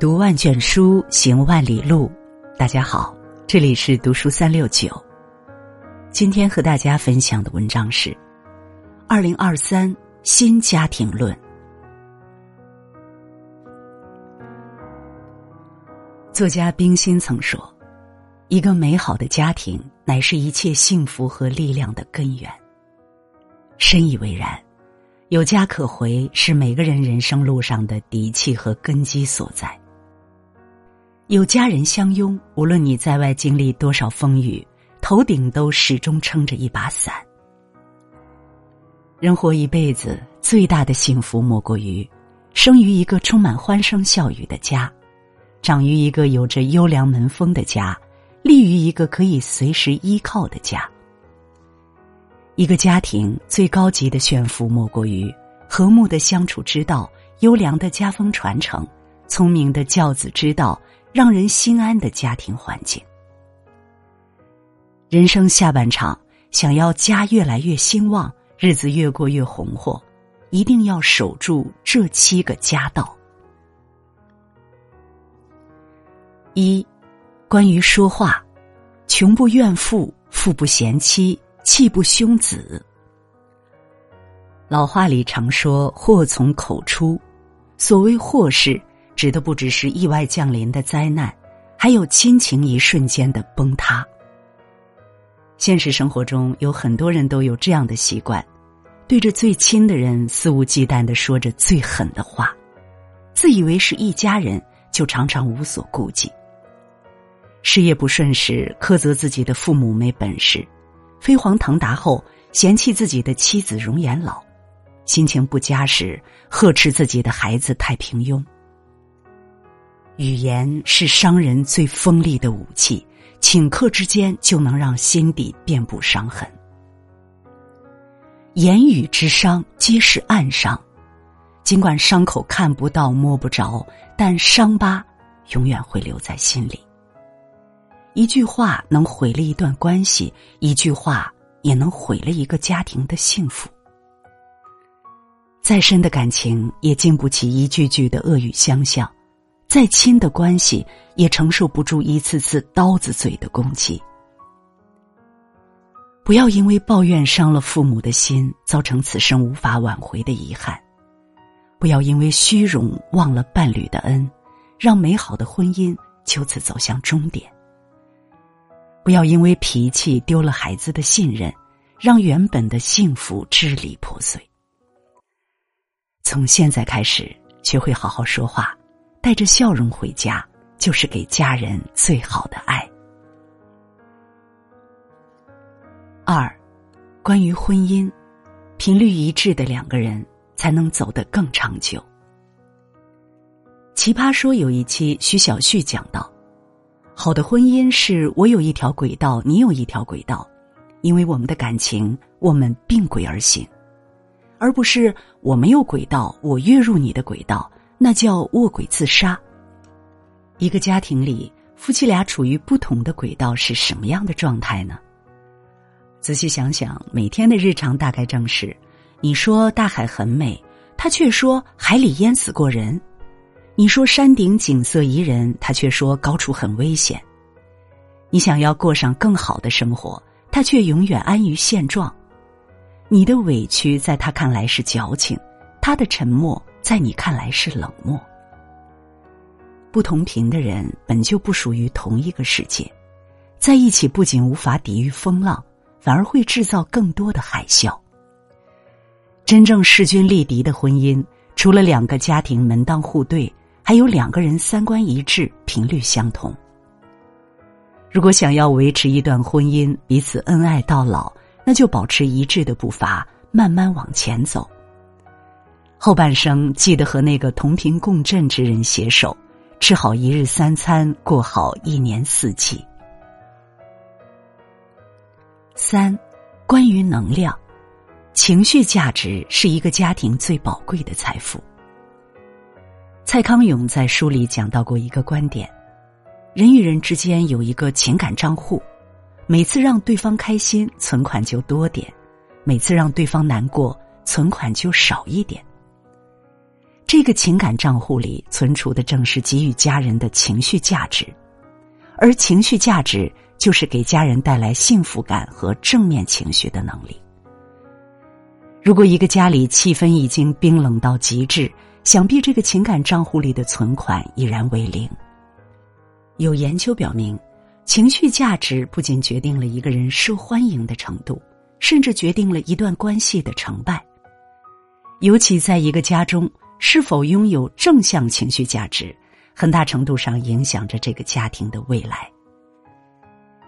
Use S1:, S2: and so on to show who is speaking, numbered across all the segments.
S1: 读万卷书，行万里路。大家好，这里是读书三六九。今天和大家分享的文章是《二零二三新家庭论》。作家冰心曾说：“一个美好的家庭，乃是一切幸福和力量的根源。”深以为然。有家可回，是每个人人生路上的底气和根基所在。有家人相拥，无论你在外经历多少风雨，头顶都始终撑着一把伞。人活一辈子，最大的幸福莫过于生于一个充满欢声笑语的家，长于一个有着优良门风的家，立于一个可以随时依靠的家。一个家庭最高级的炫富，莫过于和睦的相处之道、优良的家风传承、聪明的教子之道。让人心安的家庭环境。人生下半场，想要家越来越兴旺，日子越过越红火，一定要守住这七个家道。一，关于说话，穷不怨妇，富不嫌妻，气不凶子。老话里常说“祸从口出”，所谓祸事。指的不只是意外降临的灾难，还有亲情一瞬间的崩塌。现实生活中有很多人都有这样的习惯，对着最亲的人肆无忌惮的说着最狠的话，自以为是一家人，就常常无所顾忌。事业不顺时苛责自己的父母没本事，飞黄腾达后嫌弃自己的妻子容颜老，心情不佳时呵斥自己的孩子太平庸。语言是伤人最锋利的武器，顷刻之间就能让心底遍布伤痕。言语之伤皆是暗伤，尽管伤口看不到摸不着，但伤疤永远会留在心里。一句话能毁了一段关系，一句话也能毁了一个家庭的幸福。再深的感情也经不起一句句的恶语相向。再亲的关系也承受不住一次次刀子嘴的攻击。不要因为抱怨伤了父母的心，造成此生无法挽回的遗憾；不要因为虚荣忘了伴侣的恩，让美好的婚姻就此走向终点；不要因为脾气丢了孩子的信任，让原本的幸福支离破碎。从现在开始，学会好好说话。带着笑容回家，就是给家人最好的爱。二，关于婚姻，频率一致的两个人才能走得更长久。奇葩说有一期，徐小旭讲到，好的婚姻是我有一条轨道，你有一条轨道，因为我们的感情，我们并轨而行，而不是我没有轨道，我跃入你的轨道。那叫卧轨自杀。一个家庭里，夫妻俩处于不同的轨道是什么样的状态呢？仔细想想，每天的日常大概正是：你说大海很美，他却说海里淹死过人；你说山顶景色宜人，他却说高处很危险；你想要过上更好的生活，他却永远安于现状。你的委屈在他看来是矫情，他的沉默。在你看来是冷漠。不同频的人本就不属于同一个世界，在一起不仅无法抵御风浪，反而会制造更多的海啸。真正势均力敌的婚姻，除了两个家庭门当户对，还有两个人三观一致、频率相同。如果想要维持一段婚姻，彼此恩爱到老，那就保持一致的步伐，慢慢往前走。后半生记得和那个同频共振之人携手，吃好一日三餐，过好一年四季。三，关于能量，情绪价值是一个家庭最宝贵的财富。蔡康永在书里讲到过一个观点：人与人之间有一个情感账户，每次让对方开心，存款就多点；每次让对方难过，存款就少一点。这个情感账户里存储的正是给予家人的情绪价值，而情绪价值就是给家人带来幸福感和正面情绪的能力。如果一个家里气氛已经冰冷到极致，想必这个情感账户里的存款已然为零。有研究表明，情绪价值不仅决定了一个人受欢迎的程度，甚至决定了一段关系的成败。尤其在一个家中。是否拥有正向情绪价值，很大程度上影响着这个家庭的未来。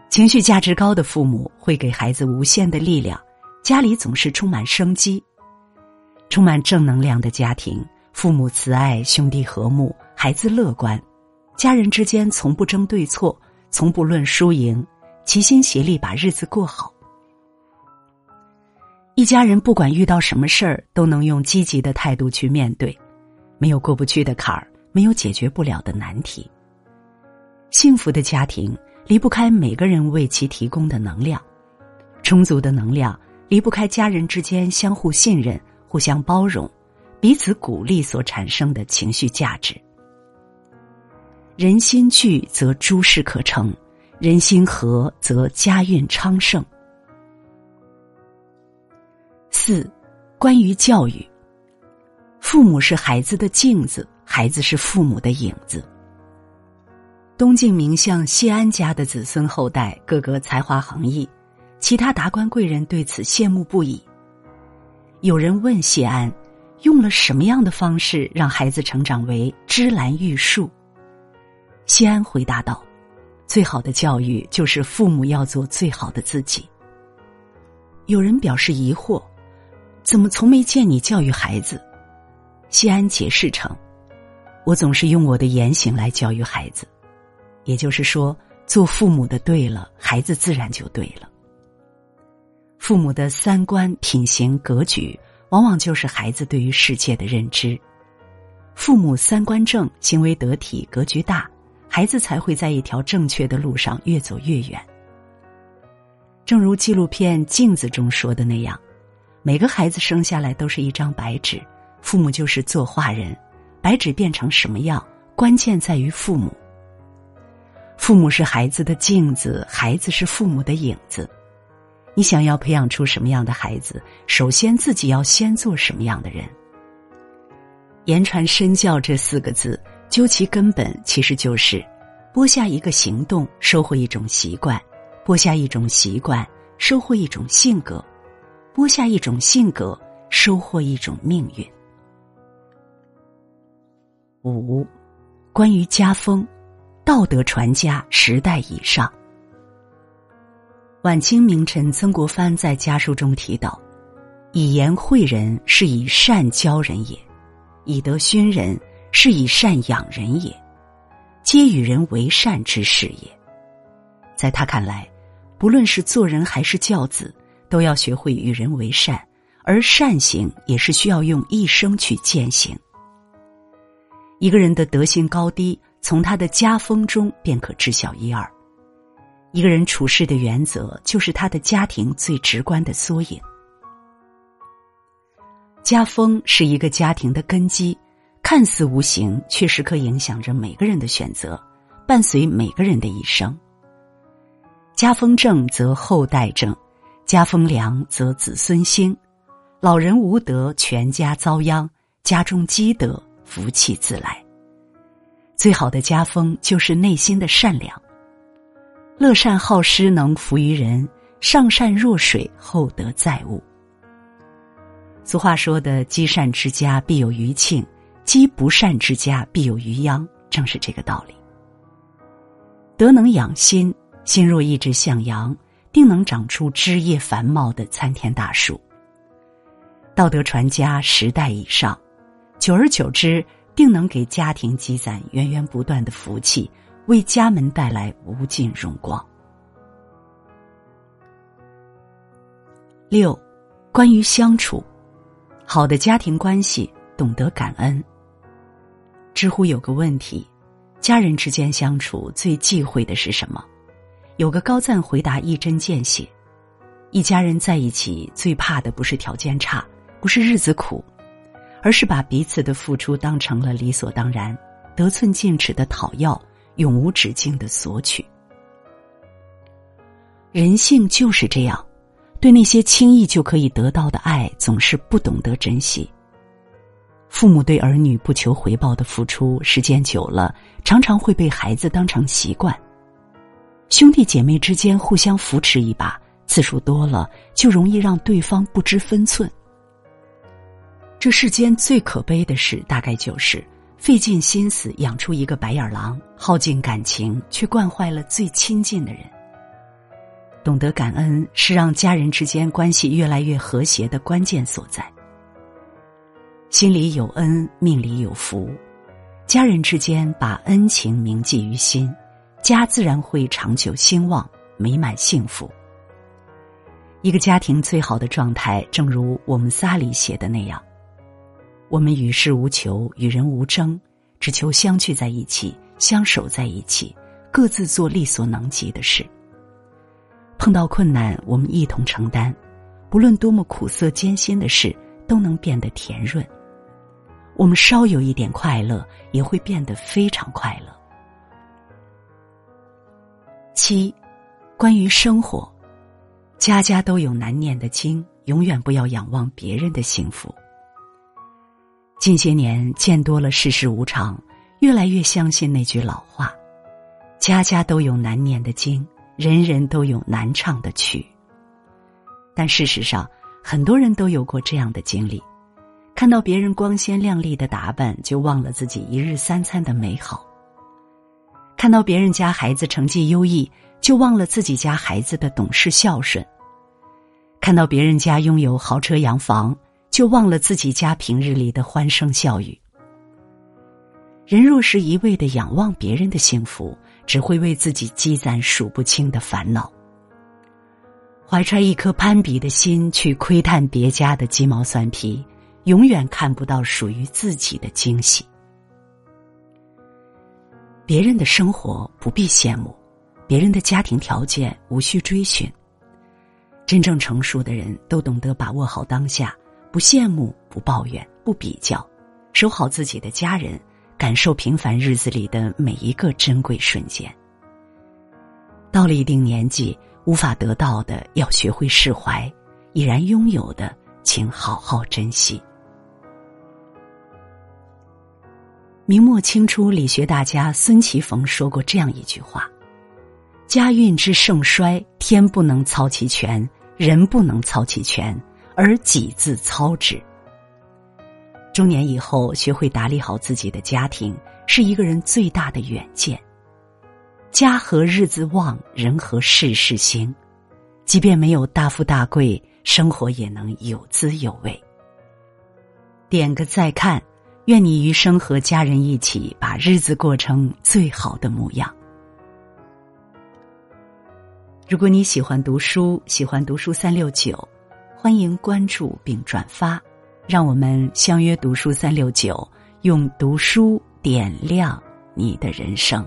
S1: 情绪价值高的父母会给孩子无限的力量，家里总是充满生机。充满正能量的家庭，父母慈爱，兄弟和睦，孩子乐观，家人之间从不争对错，从不论输赢，齐心协力把日子过好。一家人不管遇到什么事儿，都能用积极的态度去面对，没有过不去的坎儿，没有解决不了的难题。幸福的家庭离不开每个人为其提供的能量，充足的能量离不开家人之间相互信任、互相包容、彼此鼓励所产生的情绪价值。人心聚则诸事可成，人心和则家运昌盛。四，关于教育，父母是孩子的镜子，孩子是父母的影子。东晋名相谢安家的子孙后代个个才华横溢，其他达官贵人对此羡慕不已。有人问谢安，用了什么样的方式让孩子成长为芝兰玉树？谢安回答道：“最好的教育就是父母要做最好的自己。”有人表示疑惑。怎么从没见你教育孩子？西安解释称：“我总是用我的言行来教育孩子，也就是说，做父母的对了，孩子自然就对了。父母的三观、品行、格局，往往就是孩子对于世界的认知。父母三观正，行为得体，格局大，孩子才会在一条正确的路上越走越远。正如纪录片《镜子》中说的那样。”每个孩子生下来都是一张白纸，父母就是作画人，白纸变成什么样，关键在于父母。父母是孩子的镜子，孩子是父母的影子。你想要培养出什么样的孩子，首先自己要先做什么样的人。言传身教这四个字，究其根本，其实就是播下一个行动，收获一种习惯；播下一种习惯，收获一种性格。播下一种性格，收获一种命运。五，关于家风，道德传家十代以上。晚清名臣曾国藩在家书中提到：“以言诲人，是以善教人也；以德熏人，是以善养人也。皆与人为善之事也。”在他看来，不论是做人还是教子。都要学会与人为善，而善行也是需要用一生去践行。一个人的德行高低，从他的家风中便可知晓一二。一个人处事的原则，就是他的家庭最直观的缩影。家风是一个家庭的根基，看似无形，却时刻影响着每个人的选择，伴随每个人的一生。家风正，则后代正。家风良则子孙兴，老人无德，全家遭殃；家中积德，福气自来。最好的家风就是内心的善良。乐善好施能福于人，上善若水，厚德载物。俗话说的“积善之家必有余庆，积不善之家必有余殃”，正是这个道理。德能养心，心若一直向阳。定能长出枝叶繁茂的参天大树。道德传家十代以上，久而久之，定能给家庭积攒源源不断的福气，为家门带来无尽荣光。六，关于相处，好的家庭关系，懂得感恩。知乎有个问题：家人之间相处最忌讳的是什么？有个高赞回答一针见血：一家人在一起最怕的不是条件差，不是日子苦，而是把彼此的付出当成了理所当然，得寸进尺的讨要，永无止境的索取。人性就是这样，对那些轻易就可以得到的爱，总是不懂得珍惜。父母对儿女不求回报的付出，时间久了，常常会被孩子当成习惯。兄弟姐妹之间互相扶持一把，次数多了，就容易让对方不知分寸。这世间最可悲的事，大概就是费尽心思养出一个白眼狼，耗尽感情，却惯坏了最亲近的人。懂得感恩，是让家人之间关系越来越和谐的关键所在。心里有恩，命里有福。家人之间把恩情铭记于心，家自然会长久兴旺、美满幸福。一个家庭最好的状态，正如我们仨里写的那样：我们与世无求，与人无争，只求相聚在一起，相守在一起，各自做力所能及的事。碰到困难，我们一同承担，不论多么苦涩艰辛的事，都能变得甜润。我们稍有一点快乐，也会变得非常快乐。七，关于生活，家家都有难念的经，永远不要仰望别人的幸福。近些年见多了世事无常，越来越相信那句老话：家家都有难念的经，人人都有难唱的曲。但事实上，很多人都有过这样的经历。看到别人光鲜亮丽的打扮，就忘了自己一日三餐的美好；看到别人家孩子成绩优异，就忘了自己家孩子的懂事孝顺；看到别人家拥有豪车洋房，就忘了自己家平日里的欢声笑语。人若是一味的仰望别人的幸福，只会为自己积攒数不清的烦恼。怀揣一颗攀比的心去窥探别家的鸡毛蒜皮。永远看不到属于自己的惊喜。别人的生活不必羡慕，别人的家庭条件无需追寻。真正成熟的人都懂得把握好当下，不羡慕，不抱怨，不比较，守好自己的家人，感受平凡日子里的每一个珍贵瞬间。到了一定年纪，无法得到的要学会释怀，已然拥有的，请好好珍惜。明末清初理学大家孙其逢说过这样一句话：“家运之盛衰，天不能操其权，人不能操其权，而己自操之。”中年以后，学会打理好自己的家庭，是一个人最大的远见。家和日子旺，人和事事兴。即便没有大富大贵，生活也能有滋有味。点个再看。愿你余生和家人一起把日子过成最好的模样。如果你喜欢读书，喜欢读书三六九，欢迎关注并转发，让我们相约读书三六九，用读书点亮你的人生。